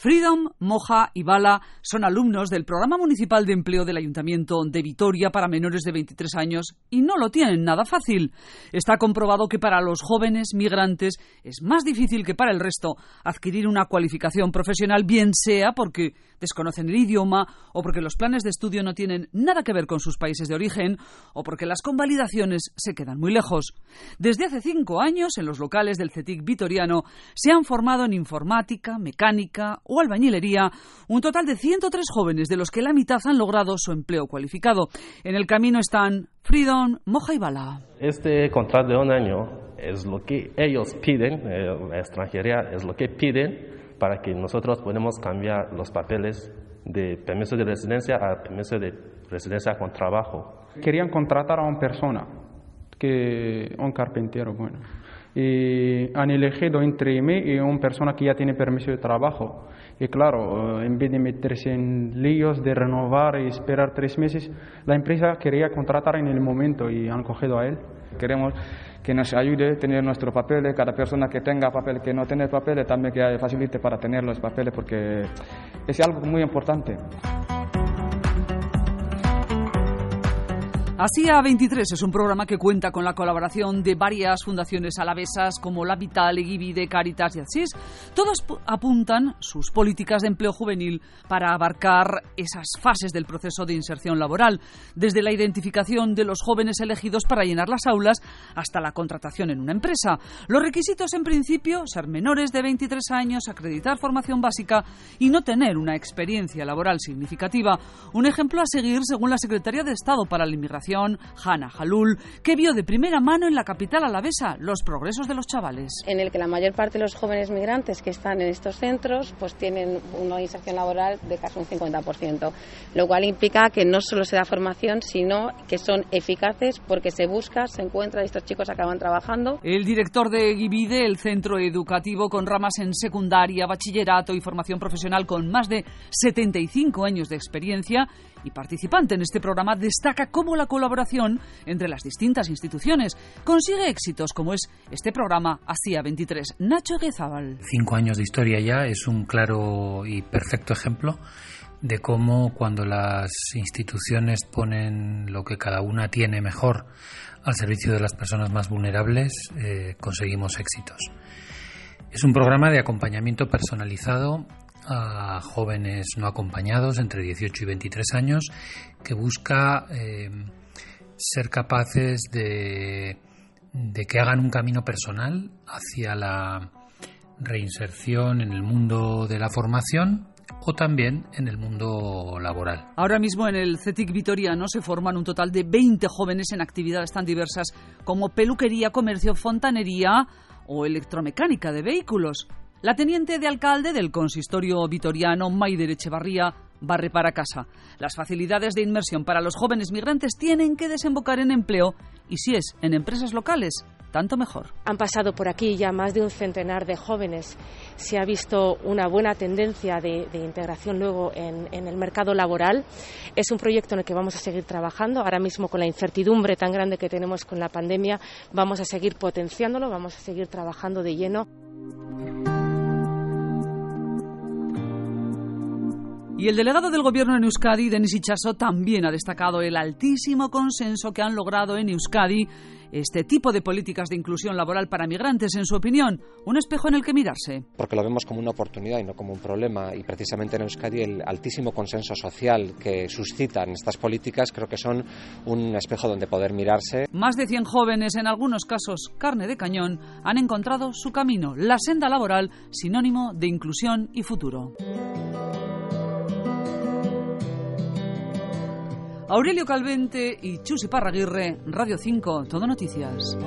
Freedom, Moja y Bala son alumnos del Programa Municipal de Empleo del Ayuntamiento de Vitoria para menores de 23 años y no lo tienen nada fácil. Está comprobado que para los jóvenes migrantes es más difícil que para el resto adquirir una cualificación profesional, bien sea porque desconocen el idioma o porque los planes de estudio no tienen nada que ver con sus países de origen o porque las convalidaciones se quedan muy lejos. Desde hace cinco años, en los locales del CETIC vitoriano, se han formado en informática, mecánica, o albañilería, un total de 103 jóvenes, de los que la mitad han logrado su empleo cualificado. En el camino están Freedom, Moja y Bala. Este contrato de un año es lo que ellos piden, eh, la extranjería es lo que piden para que nosotros podamos cambiar los papeles de permiso de residencia a permiso de residencia con trabajo. Querían contratar a una persona, que un carpintero, bueno. Y han elegido entre mí y una persona que ya tiene permiso de trabajo. Y claro, eh, en vez de meterse en líos de renovar y esperar tres meses, la empresa quería contratar en el momento y han cogido a él. Queremos que nos ayude a tener nuestros papeles, cada persona que tenga papel, que no tiene papeles, también que facilite para tener los papeles, porque es algo muy importante. Así a 23 es un programa que cuenta con la colaboración de varias fundaciones alavesas como La Vital, de Caritas y Asís. Todas apuntan sus políticas de empleo juvenil para abarcar esas fases del proceso de inserción laboral, desde la identificación de los jóvenes elegidos para llenar las aulas hasta la contratación en una empresa. Los requisitos en principio, ser menores de 23 años, acreditar formación básica y no tener una experiencia laboral significativa. Un ejemplo a seguir según la Secretaría de Estado para la Inmigración Hanna Jalul, que vio de primera mano en la capital alavesa los progresos de los chavales. En el que la mayor parte de los jóvenes migrantes que están en estos centros pues tienen una inserción laboral de casi un 50%, lo cual implica que no solo se da formación, sino que son eficaces porque se busca, se encuentra y estos chicos acaban trabajando. El director de Givide, el centro educativo con ramas en secundaria, bachillerato y formación profesional con más de 75 años de experiencia, y participante en este programa, destaca cómo la colaboración entre las distintas instituciones consigue éxitos, como es este programa Hacía 23. Nacho Guezábal. Cinco años de historia ya es un claro y perfecto ejemplo de cómo cuando las instituciones ponen lo que cada una tiene mejor al servicio de las personas más vulnerables, eh, conseguimos éxitos. Es un programa de acompañamiento personalizado a jóvenes no acompañados entre 18 y 23 años que busca eh, ser capaces de, que hagan un camino personal hacia la reinserción en el mundo de la formación o también en el mundo laboral. Ahora mismo en el CETIC Vitoriano se forman un total de 20 jóvenes en actividades tan diversas como peluquería, comercio, fontanería o electromecánica de vehículos. La teniente de alcalde del consistorio vitoriano, Maider Echevarría, barre para casa. Las facilidades de inmersión para los jóvenes migrantes tienen que desembocar en empleo y si es en empresas locales, tanto mejor. Han pasado por aquí ya más de un centenar de jóvenes. Se ha visto una buena tendencia de, integración luego en, en, el mercado laboral. Es un proyecto en el que vamos a seguir trabajando. Ahora mismo con la incertidumbre tan grande que tenemos con la pandemia, vamos a seguir potenciándolo, vamos a seguir trabajando de lleno. Y el delegado del Gobierno en Euskadi, Denis Ichaso, también ha destacado el altísimo consenso que han logrado en Euskadi este tipo de políticas de inclusión laboral para migrantes, en su opinión, un espejo en el que mirarse. Porque lo vemos como una oportunidad y no como un problema. Y precisamente en Euskadi el altísimo consenso social que suscitan estas políticas creo que son un espejo donde poder mirarse. Más de 100 jóvenes, en algunos casos carne de cañón, han encontrado su camino, la senda laboral, sinónimo de inclusión y futuro. Aurelio Calvente y Chus Parraguirre, Radio 5, Todo Noticias.